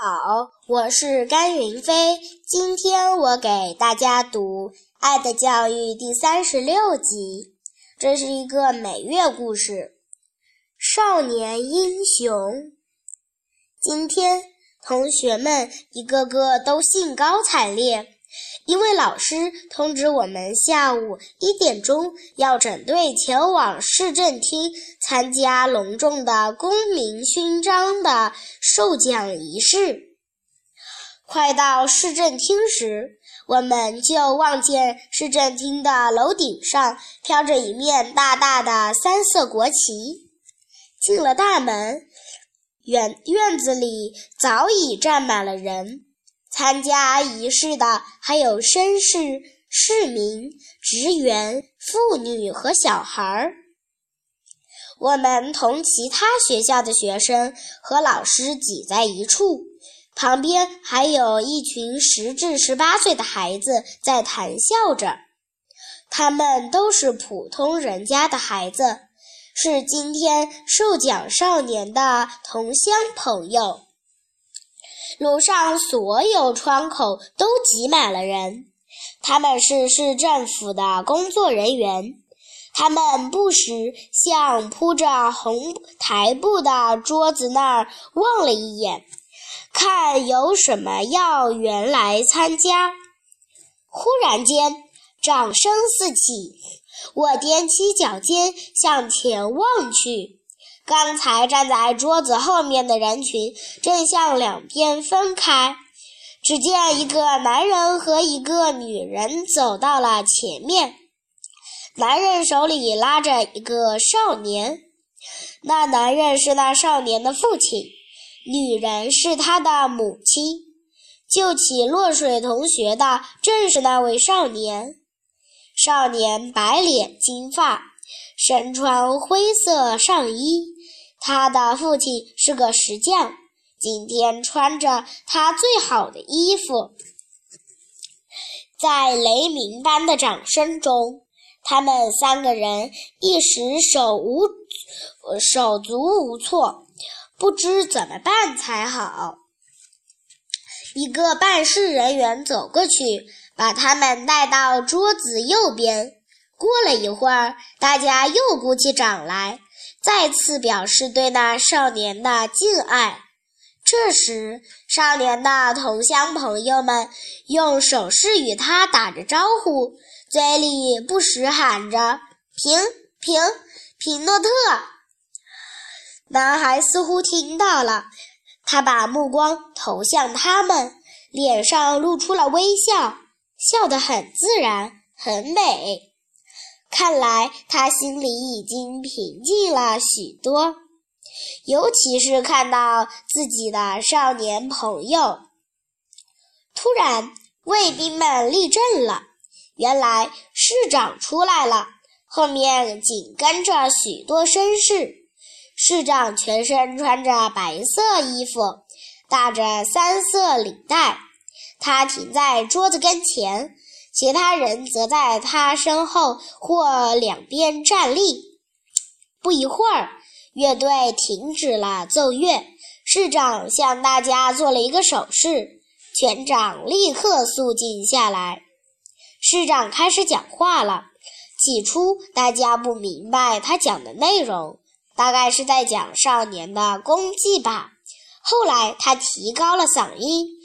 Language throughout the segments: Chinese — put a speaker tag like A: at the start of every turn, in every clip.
A: 好，我是甘云飞。今天我给大家读《爱的教育》第三十六集。这是一个美月故事，少年英雄。今天同学们一个个都兴高采烈。因为老师通知我们下午一点钟要整队前往市政厅参加隆重的公民勋章的授奖仪式。快到市政厅时，我们就望见市政厅的楼顶上飘着一面大大的三色国旗。进了大门，院院子里早已站满了人。参加仪式的还有绅士、市民、职员、妇女和小孩儿。我们同其他学校的学生和老师挤在一处，旁边还有一群十至十八岁的孩子在谈笑着。他们都是普通人家的孩子，是今天受奖少年的同乡朋友。楼上所有窗口都挤满了人，他们是市政府的工作人员。他们不时向铺着红台布的桌子那儿望了一眼，看有什么要员来参加。忽然间，掌声四起，我踮起脚尖向前望去。刚才站在桌子后面的人群正向两边分开，只见一个男人和一个女人走到了前面。男人手里拉着一个少年，那男人是那少年的父亲，女人是他的母亲。救起落水同学的正是那位少年。少年白脸金发，身穿灰色上衣。他的父亲是个石匠，今天穿着他最好的衣服。在雷鸣般的掌声中，他们三个人一时手无手足无措，不知怎么办才好。一个办事人员走过去，把他们带到桌子右边。过了一会儿，大家又鼓起掌来。再次表示对那少年的敬爱。这时，少年的同乡朋友们用手势与他打着招呼，嘴里不时喊着“平平平诺特”。男孩似乎听到了，他把目光投向他们，脸上露出了微笑，笑得很自然，很美。看来他心里已经平静了许多，尤其是看到自己的少年朋友。突然，卫兵们立正了。原来市长出来了，后面紧跟着许多绅士。市长全身穿着白色衣服，打着三色领带。他停在桌子跟前。其他人则在他身后或两边站立。不一会儿，乐队停止了奏乐，市长向大家做了一个手势，全场立刻肃静下来。市长开始讲话了。起初，大家不明白他讲的内容，大概是在讲少年的功绩吧。后来，他提高了嗓音。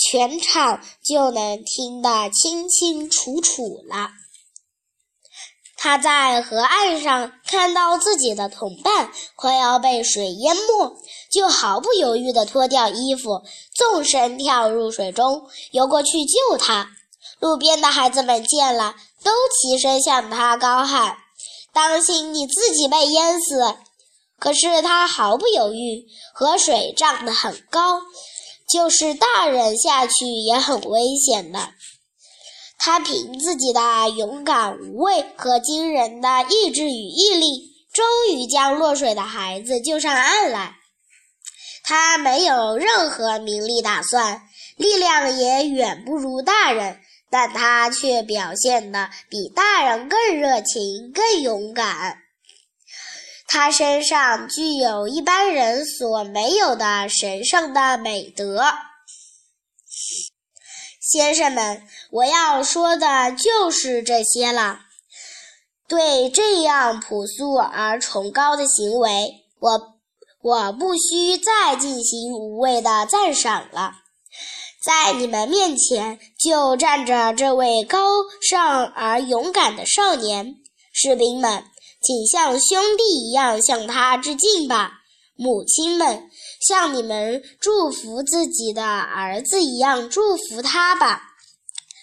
A: 全场就能听得清清楚楚了。他在河岸上看到自己的同伴快要被水淹没，就毫不犹豫地脱掉衣服，纵身跳入水中，游过去救他。路边的孩子们见了，都齐声向他高喊：“当心你自己被淹死！”可是他毫不犹豫，河水涨得很高。就是大人下去也很危险的。他凭自己的勇敢无畏和惊人的意志与毅力，终于将落水的孩子救上岸来。他没有任何名利打算，力量也远不如大人，但他却表现得比大人更热情、更勇敢。他身上具有一般人所没有的神圣的美德。先生们，我要说的就是这些了。对这样朴素而崇高的行为，我我不需再进行无谓的赞赏了。在你们面前就站着这位高尚而勇敢的少年，士兵们，请像兄弟一样向他致敬吧。母亲们，像你们祝福自己的儿子一样祝福他吧。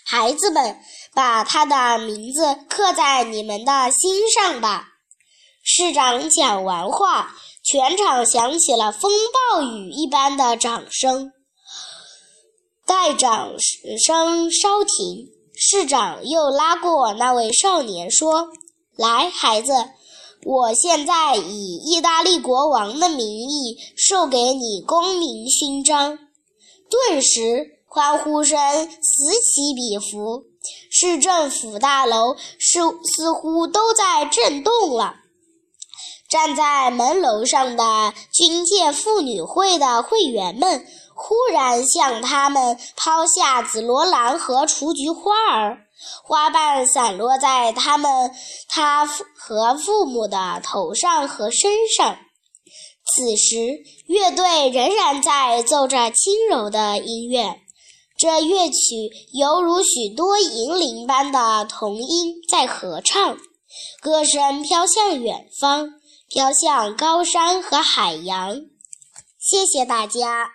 A: 孩子们，把他的名字刻在你们的心上吧。市长讲完话，全场响起了风暴雨一般的掌声。待掌声稍停，市长又拉过那位少年说：“来，孩子，我现在以意大利国王的名义授给你公民勋章。”顿时。欢呼声此起彼伏，市政府大楼似似乎都在震动了。站在门楼上的军舰妇女会的会员们忽然向他们抛下紫罗兰和雏菊花儿，花瓣散落在他们他和父母的头上和身上。此时，乐队仍然在奏着轻柔的音乐。这乐曲犹如许多银铃般的童音在合唱，歌声飘向远方，飘向高山和海洋。谢谢大家。